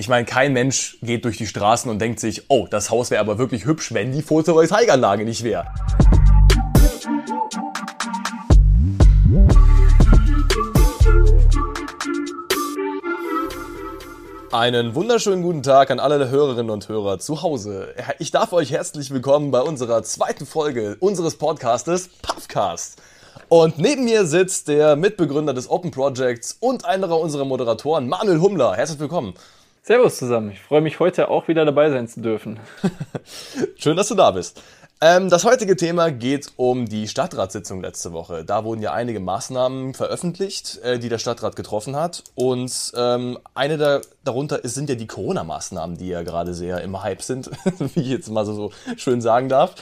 Ich meine, kein Mensch geht durch die Straßen und denkt sich, oh, das Haus wäre aber wirklich hübsch, wenn die Photovoltaikanlage nicht wäre. Einen wunderschönen guten Tag an alle Hörerinnen und Hörer zu Hause. Ich darf euch herzlich willkommen bei unserer zweiten Folge unseres Podcastes Puffcast. Und neben mir sitzt der Mitbegründer des Open Projects und einer unserer Moderatoren, Manuel Hummler. Herzlich willkommen. Servus zusammen. Ich freue mich heute auch wieder dabei sein zu dürfen. Schön, dass du da bist. Ähm, das heutige Thema geht um die Stadtratssitzung letzte Woche. Da wurden ja einige Maßnahmen veröffentlicht, äh, die der Stadtrat getroffen hat. Und ähm, eine da, darunter ist, sind ja die Corona-Maßnahmen, die ja gerade sehr im Hype sind, wie ich jetzt mal so, so schön sagen darf.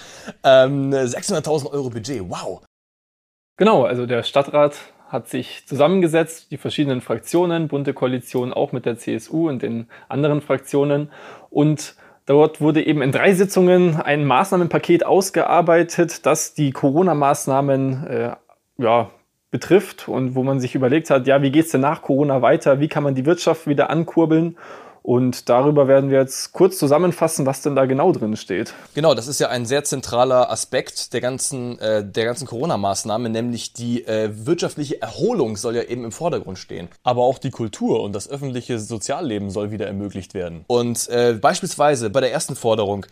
Ähm, 600.000 Euro Budget, wow. Genau, also der Stadtrat hat sich zusammengesetzt, die verschiedenen Fraktionen, bunte Koalition auch mit der CSU und den anderen Fraktionen und Dort wurde eben in drei Sitzungen ein Maßnahmenpaket ausgearbeitet, das die Corona-Maßnahmen äh, ja, betrifft und wo man sich überlegt hat, ja, wie geht's denn nach Corona weiter? Wie kann man die Wirtschaft wieder ankurbeln? Und darüber werden wir jetzt kurz zusammenfassen, was denn da genau drin steht. Genau, das ist ja ein sehr zentraler Aspekt der ganzen, äh, ganzen Corona-Maßnahme, nämlich die äh, wirtschaftliche Erholung soll ja eben im Vordergrund stehen. Aber auch die Kultur und das öffentliche Sozialleben soll wieder ermöglicht werden. Und äh, beispielsweise bei der ersten Forderung,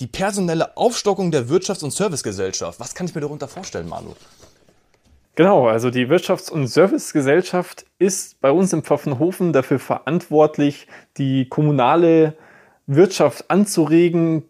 die personelle Aufstockung der Wirtschafts- und Servicegesellschaft. Was kann ich mir darunter vorstellen, Manu? Genau, also die Wirtschafts- und Servicegesellschaft ist bei uns im Pfaffenhofen dafür verantwortlich, die kommunale Wirtschaft anzuregen,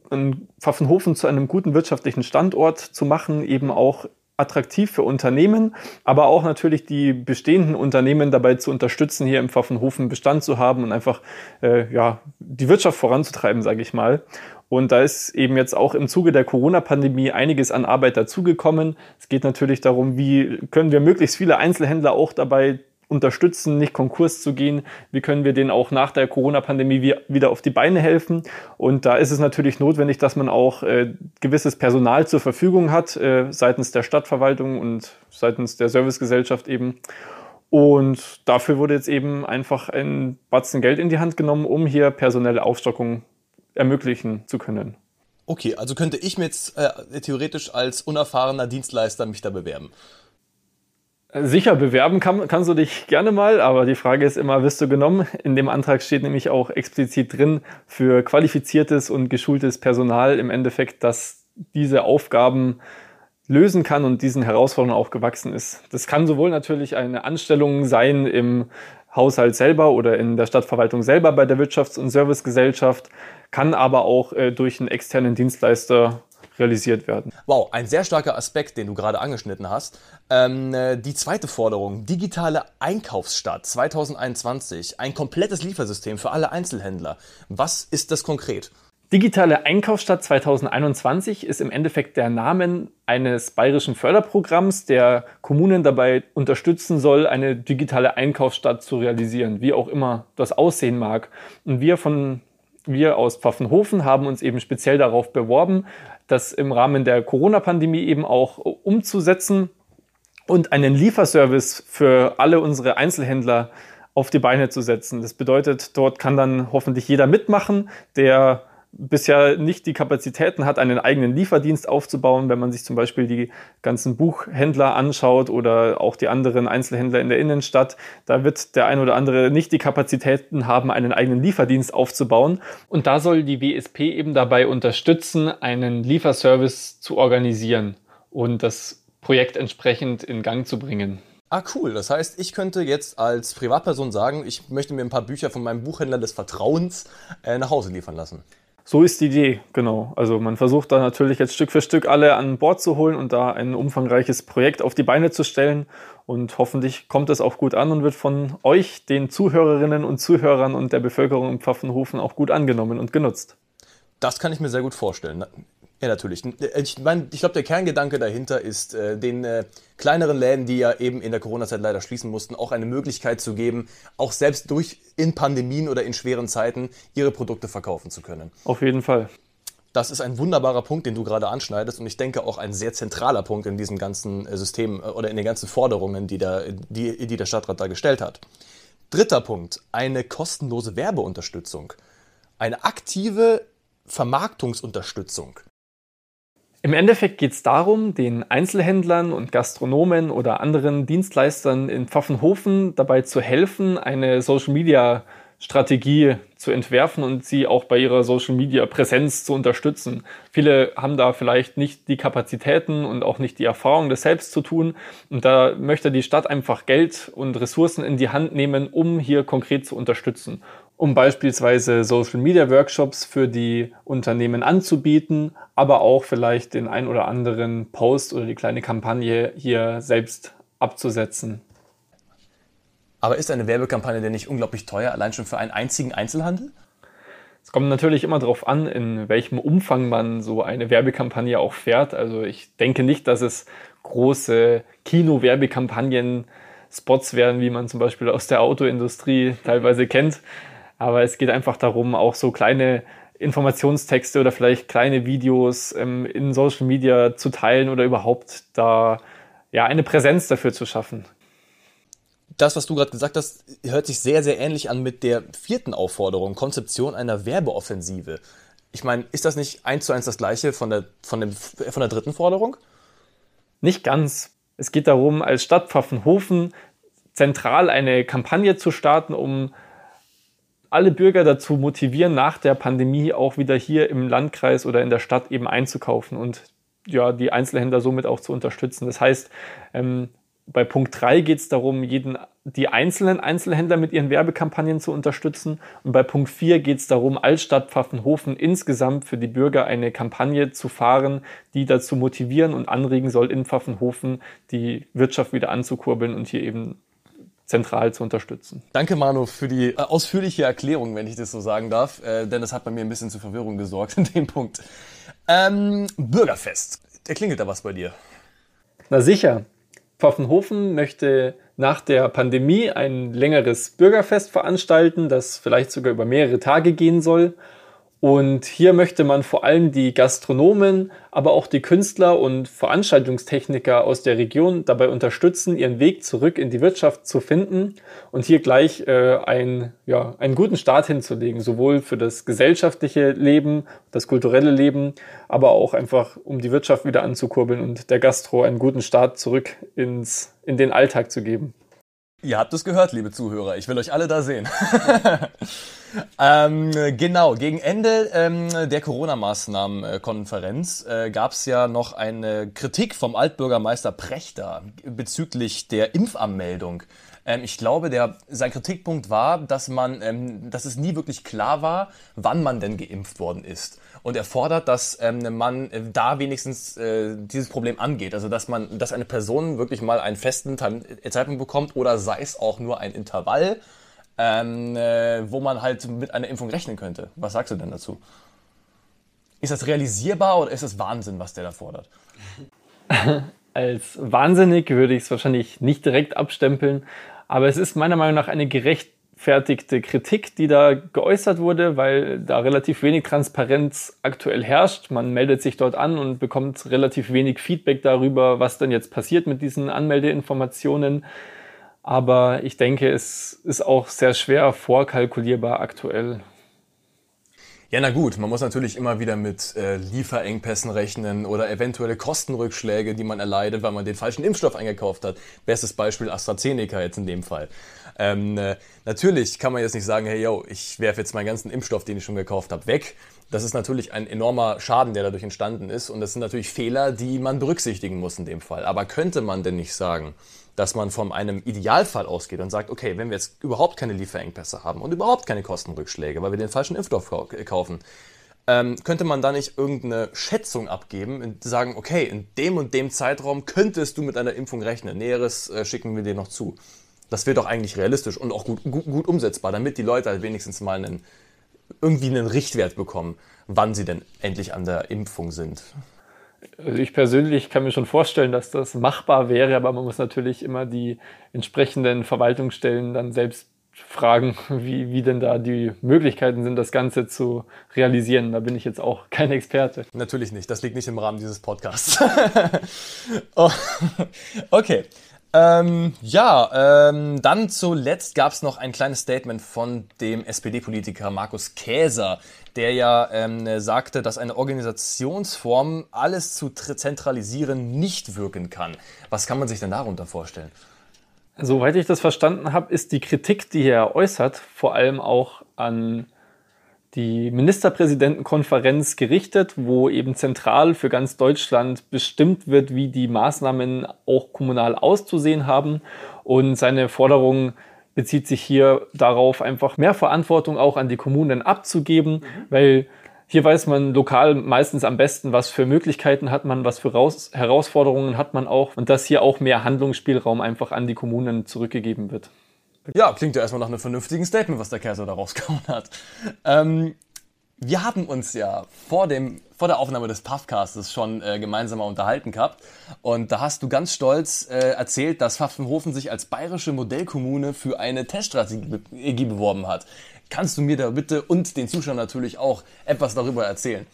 Pfaffenhofen zu einem guten wirtschaftlichen Standort zu machen, eben auch attraktiv für Unternehmen, aber auch natürlich die bestehenden Unternehmen dabei zu unterstützen, hier im Pfaffenhofen Bestand zu haben und einfach äh, ja, die Wirtschaft voranzutreiben, sage ich mal. Und da ist eben jetzt auch im Zuge der Corona-Pandemie einiges an Arbeit dazugekommen. Es geht natürlich darum, wie können wir möglichst viele Einzelhändler auch dabei unterstützen, nicht Konkurs zu gehen? Wie können wir denen auch nach der Corona-Pandemie wieder auf die Beine helfen? Und da ist es natürlich notwendig, dass man auch äh, gewisses Personal zur Verfügung hat, äh, seitens der Stadtverwaltung und seitens der Servicegesellschaft eben. Und dafür wurde jetzt eben einfach ein Batzen Geld in die Hand genommen, um hier personelle Aufstockung ermöglichen zu können. Okay, also könnte ich mir jetzt äh, theoretisch als unerfahrener Dienstleister mich da bewerben? Sicher, bewerben kann, kannst du dich gerne mal, aber die Frage ist immer, wirst du genommen? In dem Antrag steht nämlich auch explizit drin für qualifiziertes und geschultes Personal im Endeffekt, dass diese Aufgaben lösen kann und diesen Herausforderungen auch gewachsen ist. Das kann sowohl natürlich eine Anstellung sein im Haushalt selber oder in der Stadtverwaltung selber bei der Wirtschafts- und Servicegesellschaft, kann aber auch äh, durch einen externen Dienstleister realisiert werden. Wow, ein sehr starker Aspekt, den du gerade angeschnitten hast. Ähm, äh, die zweite Forderung, digitale Einkaufsstadt 2021, ein komplettes Liefersystem für alle Einzelhändler. Was ist das konkret? Digitale Einkaufsstadt 2021 ist im Endeffekt der Name eines bayerischen Förderprogramms, der Kommunen dabei unterstützen soll, eine digitale Einkaufsstadt zu realisieren, wie auch immer das aussehen mag. Und wir von wir aus Pfaffenhofen haben uns eben speziell darauf beworben, das im Rahmen der Corona-Pandemie eben auch umzusetzen und einen Lieferservice für alle unsere Einzelhändler auf die Beine zu setzen. Das bedeutet, dort kann dann hoffentlich jeder mitmachen, der bisher nicht die Kapazitäten hat, einen eigenen Lieferdienst aufzubauen, wenn man sich zum Beispiel die ganzen Buchhändler anschaut oder auch die anderen Einzelhändler in der Innenstadt, da wird der ein oder andere nicht die Kapazitäten haben, einen eigenen Lieferdienst aufzubauen. Und da soll die WSP eben dabei unterstützen, einen Lieferservice zu organisieren und das Projekt entsprechend in Gang zu bringen. Ah, cool. Das heißt, ich könnte jetzt als Privatperson sagen, ich möchte mir ein paar Bücher von meinem Buchhändler des Vertrauens äh, nach Hause liefern lassen. So ist die Idee, genau. Also man versucht da natürlich jetzt Stück für Stück alle an Bord zu holen und da ein umfangreiches Projekt auf die Beine zu stellen. Und hoffentlich kommt es auch gut an und wird von euch, den Zuhörerinnen und Zuhörern und der Bevölkerung im Pfaffenhofen auch gut angenommen und genutzt. Das kann ich mir sehr gut vorstellen. Ja, natürlich. Ich, mein, ich glaube, der Kerngedanke dahinter ist, äh, den äh, kleineren Läden, die ja eben in der Corona-Zeit leider schließen mussten, auch eine Möglichkeit zu geben, auch selbst durch in Pandemien oder in schweren Zeiten ihre Produkte verkaufen zu können. Auf jeden Fall. Das ist ein wunderbarer Punkt, den du gerade anschneidest und ich denke auch ein sehr zentraler Punkt in diesem ganzen äh, System äh, oder in den ganzen Forderungen, die, der, die, die der Stadtrat da gestellt hat. Dritter Punkt, eine kostenlose Werbeunterstützung. Eine aktive Vermarktungsunterstützung. Im Endeffekt geht es darum, den Einzelhändlern und Gastronomen oder anderen Dienstleistern in Pfaffenhofen dabei zu helfen, eine Social-Media Strategie zu entwerfen und sie auch bei ihrer Social Media Präsenz zu unterstützen. Viele haben da vielleicht nicht die Kapazitäten und auch nicht die Erfahrung, das selbst zu tun. Und da möchte die Stadt einfach Geld und Ressourcen in die Hand nehmen, um hier konkret zu unterstützen. Um beispielsweise Social Media Workshops für die Unternehmen anzubieten, aber auch vielleicht den ein oder anderen Post oder die kleine Kampagne hier selbst abzusetzen. Aber ist eine Werbekampagne denn nicht unglaublich teuer, allein schon für einen einzigen Einzelhandel? Es kommt natürlich immer darauf an, in welchem Umfang man so eine Werbekampagne auch fährt. Also ich denke nicht, dass es große Kino-Werbekampagnen, Spots werden, wie man zum Beispiel aus der Autoindustrie teilweise kennt. Aber es geht einfach darum, auch so kleine Informationstexte oder vielleicht kleine Videos ähm, in Social Media zu teilen oder überhaupt da ja eine Präsenz dafür zu schaffen das, was du gerade gesagt hast, hört sich sehr, sehr ähnlich an mit der vierten Aufforderung, Konzeption einer Werbeoffensive. Ich meine, ist das nicht eins zu eins das gleiche von der, von, dem, von der dritten Forderung? Nicht ganz. Es geht darum, als Stadt Pfaffenhofen zentral eine Kampagne zu starten, um alle Bürger dazu motivieren, nach der Pandemie auch wieder hier im Landkreis oder in der Stadt eben einzukaufen und ja, die Einzelhändler somit auch zu unterstützen. Das heißt, ähm, bei Punkt 3 geht es darum, jeden, die einzelnen Einzelhändler mit ihren Werbekampagnen zu unterstützen. Und bei Punkt 4 geht es darum, als Stadt Pfaffenhofen insgesamt für die Bürger eine Kampagne zu fahren, die dazu motivieren und anregen soll, in Pfaffenhofen die Wirtschaft wieder anzukurbeln und hier eben zentral zu unterstützen. Danke, Manu, für die äh, ausführliche Erklärung, wenn ich das so sagen darf, äh, denn das hat bei mir ein bisschen zu Verwirrung gesorgt in dem Punkt. Ähm, Bürgerfest. Der klingelt da was bei dir? Na sicher. Pfaffenhofen möchte nach der Pandemie ein längeres Bürgerfest veranstalten, das vielleicht sogar über mehrere Tage gehen soll. Und hier möchte man vor allem die Gastronomen, aber auch die Künstler und Veranstaltungstechniker aus der Region dabei unterstützen, ihren Weg zurück in die Wirtschaft zu finden und hier gleich äh, ein, ja, einen guten Start hinzulegen, sowohl für das gesellschaftliche Leben, das kulturelle Leben, aber auch einfach, um die Wirtschaft wieder anzukurbeln und der Gastro einen guten Start zurück ins, in den Alltag zu geben. Ihr habt es gehört, liebe Zuhörer. Ich will euch alle da sehen. ähm, genau, gegen Ende ähm, der Corona-Maßnahmen-Konferenz äh, gab es ja noch eine Kritik vom Altbürgermeister Prechter bezüglich der Impfanmeldung. Ähm, ich glaube, der, sein Kritikpunkt war, dass man, ähm, dass es nie wirklich klar war, wann man denn geimpft worden ist und er fordert, dass ähm, man äh, da wenigstens äh, dieses Problem angeht. Also dass man, dass eine Person wirklich mal einen festen äh, Zeitpunkt bekommt oder sei es auch nur ein Intervall, ähm, äh, wo man halt mit einer Impfung rechnen könnte. Was sagst du denn dazu? Ist das realisierbar oder ist es Wahnsinn, was der da fordert? Als wahnsinnig würde ich es wahrscheinlich nicht direkt abstempeln, aber es ist meiner Meinung nach eine gerecht gerechtfertigte Kritik, die da geäußert wurde, weil da relativ wenig Transparenz aktuell herrscht. Man meldet sich dort an und bekommt relativ wenig Feedback darüber, was denn jetzt passiert mit diesen Anmeldeinformationen. Aber ich denke, es ist auch sehr schwer vorkalkulierbar aktuell. Ja, na gut, man muss natürlich immer wieder mit äh, Lieferengpässen rechnen oder eventuelle Kostenrückschläge, die man erleidet, weil man den falschen Impfstoff eingekauft hat. Bestes Beispiel AstraZeneca jetzt in dem Fall. Ähm, äh, natürlich kann man jetzt nicht sagen, hey yo, ich werfe jetzt meinen ganzen Impfstoff, den ich schon gekauft habe, weg. Das ist natürlich ein enormer Schaden, der dadurch entstanden ist. Und das sind natürlich Fehler, die man berücksichtigen muss in dem Fall. Aber könnte man denn nicht sagen, dass man von einem Idealfall ausgeht und sagt, okay, wenn wir jetzt überhaupt keine Lieferengpässe haben und überhaupt keine Kostenrückschläge, weil wir den falschen Impfstoff kaufen, ähm, könnte man da nicht irgendeine Schätzung abgeben und sagen, okay, in dem und dem Zeitraum könntest du mit einer Impfung rechnen. Näheres äh, schicken wir dir noch zu. Das wäre doch eigentlich realistisch und auch gut, gut, gut umsetzbar, damit die Leute halt wenigstens mal einen, irgendwie einen Richtwert bekommen, wann sie denn endlich an der Impfung sind. Also ich persönlich kann mir schon vorstellen, dass das machbar wäre, aber man muss natürlich immer die entsprechenden Verwaltungsstellen dann selbst fragen, wie, wie denn da die Möglichkeiten sind, das Ganze zu realisieren. Da bin ich jetzt auch kein Experte. Natürlich nicht, das liegt nicht im Rahmen dieses Podcasts. oh, okay. Ähm, ja, ähm, dann zuletzt gab es noch ein kleines Statement von dem SPD-Politiker Markus Käser, der ja ähm, sagte, dass eine Organisationsform alles zu zentralisieren nicht wirken kann. Was kann man sich denn darunter vorstellen? Soweit ich das verstanden habe, ist die Kritik, die er äußert, vor allem auch an die Ministerpräsidentenkonferenz gerichtet, wo eben zentral für ganz Deutschland bestimmt wird, wie die Maßnahmen auch kommunal auszusehen haben. Und seine Forderung bezieht sich hier darauf, einfach mehr Verantwortung auch an die Kommunen abzugeben, mhm. weil hier weiß man lokal meistens am besten, was für Möglichkeiten hat man, was für Raus Herausforderungen hat man auch und dass hier auch mehr Handlungsspielraum einfach an die Kommunen zurückgegeben wird. Ja, klingt ja erstmal nach einem vernünftigen Statement, was der Kaiser da rausgehauen hat. Ähm, wir haben uns ja vor, dem, vor der Aufnahme des Puffcastes schon äh, gemeinsam mal unterhalten gehabt. Und da hast du ganz stolz äh, erzählt, dass Pfaffenhofen sich als bayerische Modellkommune für eine Teststrategie beworben hat. Kannst du mir da bitte und den Zuschauern natürlich auch etwas darüber erzählen?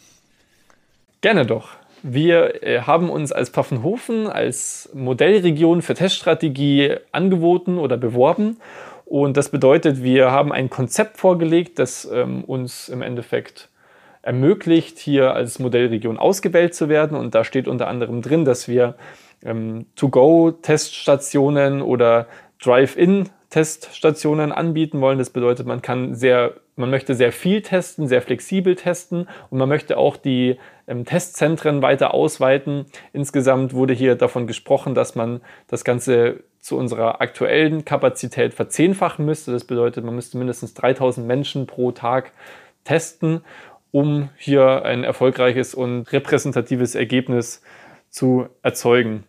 Gerne doch. Wir äh, haben uns als Pfaffenhofen als Modellregion für Teststrategie angeboten oder beworben. Und das bedeutet, wir haben ein Konzept vorgelegt, das ähm, uns im Endeffekt ermöglicht, hier als Modellregion ausgewählt zu werden. Und da steht unter anderem drin, dass wir ähm, To-Go-Teststationen oder Drive-In-Teststationen anbieten wollen. Das bedeutet, man kann sehr man möchte sehr viel testen, sehr flexibel testen und man möchte auch die ähm, Testzentren weiter ausweiten. Insgesamt wurde hier davon gesprochen, dass man das Ganze zu unserer aktuellen Kapazität verzehnfachen müsste. Das bedeutet, man müsste mindestens 3000 Menschen pro Tag testen, um hier ein erfolgreiches und repräsentatives Ergebnis zu erzeugen.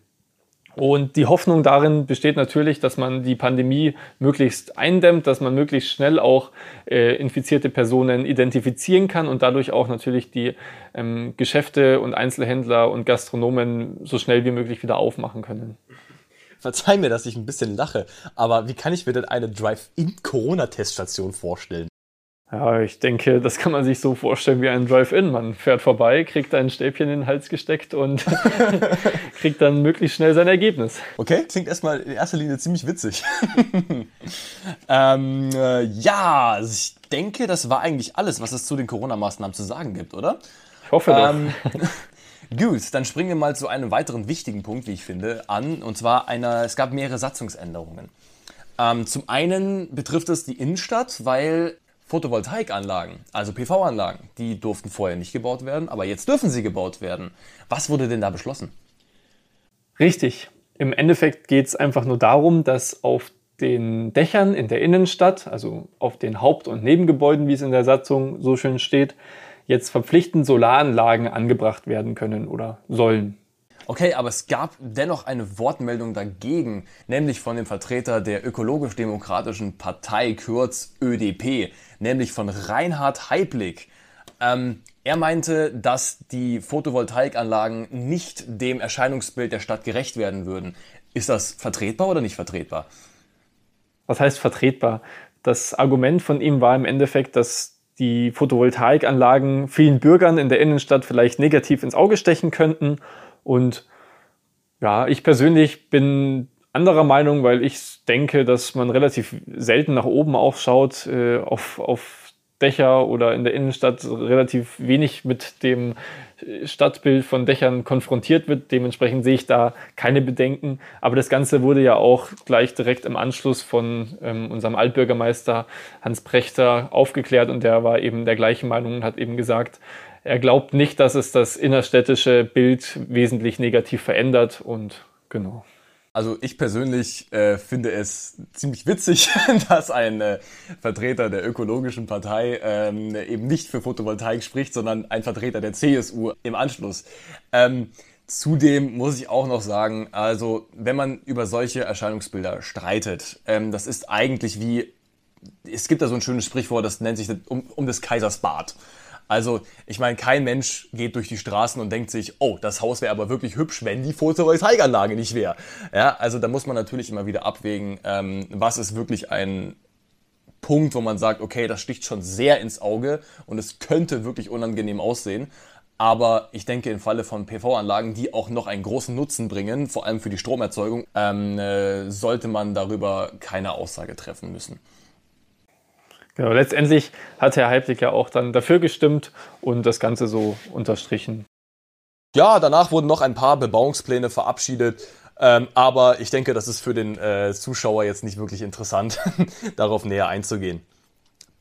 Und die Hoffnung darin besteht natürlich, dass man die Pandemie möglichst eindämmt, dass man möglichst schnell auch äh, infizierte Personen identifizieren kann und dadurch auch natürlich die ähm, Geschäfte und Einzelhändler und Gastronomen so schnell wie möglich wieder aufmachen können. Verzeih mir, dass ich ein bisschen lache, aber wie kann ich mir denn eine Drive-In-Corona-Teststation vorstellen? Ja, ich denke, das kann man sich so vorstellen wie ein Drive-In. Man fährt vorbei, kriegt ein Stäbchen in den Hals gesteckt und kriegt dann möglichst schnell sein Ergebnis. Okay, klingt erstmal in erster Linie ziemlich witzig. ähm, äh, ja, also ich denke, das war eigentlich alles, was es zu den Corona-Maßnahmen zu sagen gibt, oder? Ich hoffe doch. Ähm, Gut, dann springen wir mal zu einem weiteren wichtigen Punkt, wie ich finde, an. Und zwar einer, es gab mehrere Satzungsänderungen. Ähm, zum einen betrifft es die Innenstadt, weil Photovoltaikanlagen, also PV-Anlagen, die durften vorher nicht gebaut werden, aber jetzt dürfen sie gebaut werden. Was wurde denn da beschlossen? Richtig. Im Endeffekt geht es einfach nur darum, dass auf den Dächern in der Innenstadt, also auf den Haupt- und Nebengebäuden, wie es in der Satzung so schön steht, jetzt verpflichtend Solaranlagen angebracht werden können oder sollen. Okay, aber es gab dennoch eine Wortmeldung dagegen, nämlich von dem Vertreter der ökologisch-demokratischen Partei, kurz ÖDP, nämlich von Reinhard Heiblick. Ähm, er meinte, dass die Photovoltaikanlagen nicht dem Erscheinungsbild der Stadt gerecht werden würden. Ist das vertretbar oder nicht vertretbar? Was heißt vertretbar? Das Argument von ihm war im Endeffekt, dass die Photovoltaikanlagen vielen Bürgern in der Innenstadt vielleicht negativ ins Auge stechen könnten und ja, ich persönlich bin anderer Meinung, weil ich denke, dass man relativ selten nach oben aufschaut, äh, auf, auf Dächer oder in der Innenstadt relativ wenig mit dem Stadtbild von Dächern konfrontiert wird. Dementsprechend sehe ich da keine Bedenken. Aber das Ganze wurde ja auch gleich direkt im Anschluss von ähm, unserem Altbürgermeister Hans Prechter aufgeklärt und der war eben der gleichen Meinung und hat eben gesagt, er glaubt nicht, dass es das innerstädtische Bild wesentlich negativ verändert und genau. Also ich persönlich äh, finde es ziemlich witzig, dass ein äh, Vertreter der ökologischen Partei ähm, eben nicht für Photovoltaik spricht, sondern ein Vertreter der CSU im Anschluss. Ähm, Zudem muss ich auch noch sagen, also wenn man über solche Erscheinungsbilder streitet, ähm, das ist eigentlich wie, es gibt da so ein schönes Sprichwort, das nennt sich um, um des Kaisers Bart. Also, ich meine, kein Mensch geht durch die Straßen und denkt sich, oh, das Haus wäre aber wirklich hübsch, wenn die Photovoltaikanlage nicht wäre. Ja, also da muss man natürlich immer wieder abwägen, ähm, was ist wirklich ein Punkt, wo man sagt, okay, das sticht schon sehr ins Auge und es könnte wirklich unangenehm aussehen. Aber ich denke, im Falle von PV-Anlagen, die auch noch einen großen Nutzen bringen, vor allem für die Stromerzeugung, ähm, äh, sollte man darüber keine Aussage treffen müssen. Genau, letztendlich hat Herr Heiblich ja auch dann dafür gestimmt und das Ganze so unterstrichen. Ja, danach wurden noch ein paar Bebauungspläne verabschiedet. Ähm, aber ich denke, das ist für den äh, Zuschauer jetzt nicht wirklich interessant, darauf näher einzugehen.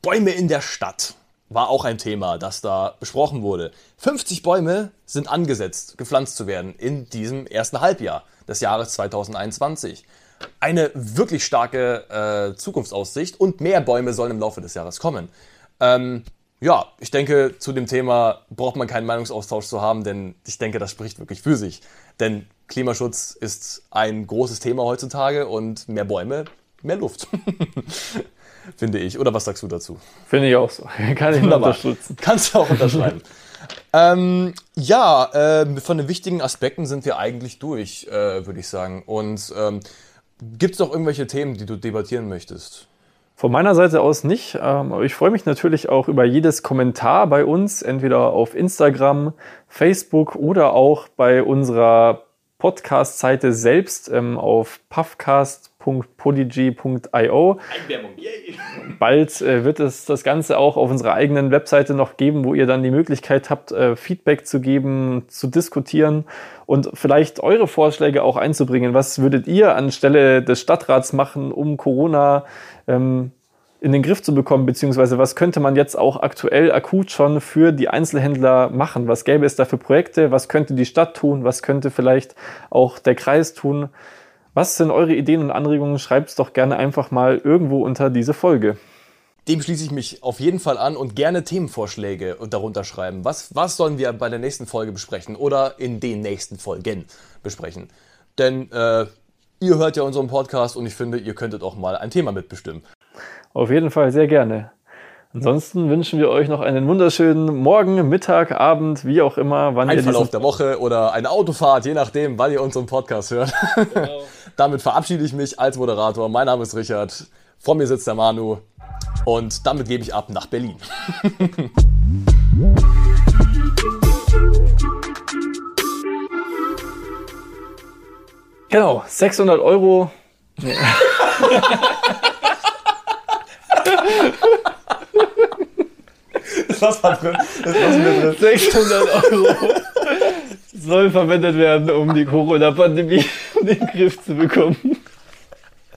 Bäume in der Stadt war auch ein Thema, das da besprochen wurde. 50 Bäume sind angesetzt, gepflanzt zu werden in diesem ersten Halbjahr des Jahres 2021. Eine wirklich starke äh, Zukunftsaussicht und mehr Bäume sollen im Laufe des Jahres kommen. Ähm, ja, ich denke, zu dem Thema braucht man keinen Meinungsaustausch zu haben, denn ich denke, das spricht wirklich für sich. Denn Klimaschutz ist ein großes Thema heutzutage und mehr Bäume, mehr Luft. Finde ich. Oder was sagst du dazu? Finde ich auch so. Kann ich nur unterstützen. Kannst du auch unterschreiben. ähm, ja, äh, von den wichtigen Aspekten sind wir eigentlich durch, äh, würde ich sagen. Und ähm, gibt es noch irgendwelche Themen, die du debattieren möchtest? Von meiner Seite aus nicht. Ähm, ich freue mich natürlich auch über jedes Kommentar bei uns, entweder auf Instagram, Facebook oder auch bei unserer Podcast-Seite selbst ähm, auf puffcast.podigy.io. Bald äh, wird es das Ganze auch auf unserer eigenen Webseite noch geben, wo ihr dann die Möglichkeit habt, äh, Feedback zu geben, zu diskutieren und vielleicht eure Vorschläge auch einzubringen. Was würdet ihr anstelle des Stadtrats machen, um Corona ähm, in den Griff zu bekommen, beziehungsweise was könnte man jetzt auch aktuell akut schon für die Einzelhändler machen? Was gäbe es da für Projekte? Was könnte die Stadt tun? Was könnte vielleicht auch der Kreis tun? Was sind eure Ideen und Anregungen? Schreibt es doch gerne einfach mal irgendwo unter diese Folge. Dem schließe ich mich auf jeden Fall an und gerne Themenvorschläge darunter schreiben. Was, was sollen wir bei der nächsten Folge besprechen oder in den nächsten Folgen besprechen? Denn äh, ihr hört ja unseren Podcast und ich finde, ihr könntet auch mal ein Thema mitbestimmen. Auf jeden Fall sehr gerne. Ansonsten wünschen wir euch noch einen wunderschönen Morgen, Mittag, Abend, wie auch immer, wann Ein ihr Verlauf der Woche oder eine Autofahrt, je nachdem, wann ihr unseren Podcast hört. Genau. damit verabschiede ich mich als Moderator. Mein Name ist Richard. Vor mir sitzt der Manu. Und damit gebe ich ab nach Berlin. genau, 600 Euro. Nee. Das war drin. Das lassen wir drin. 600 Euro soll verwendet werden, um die Corona-Pandemie in den Griff zu bekommen.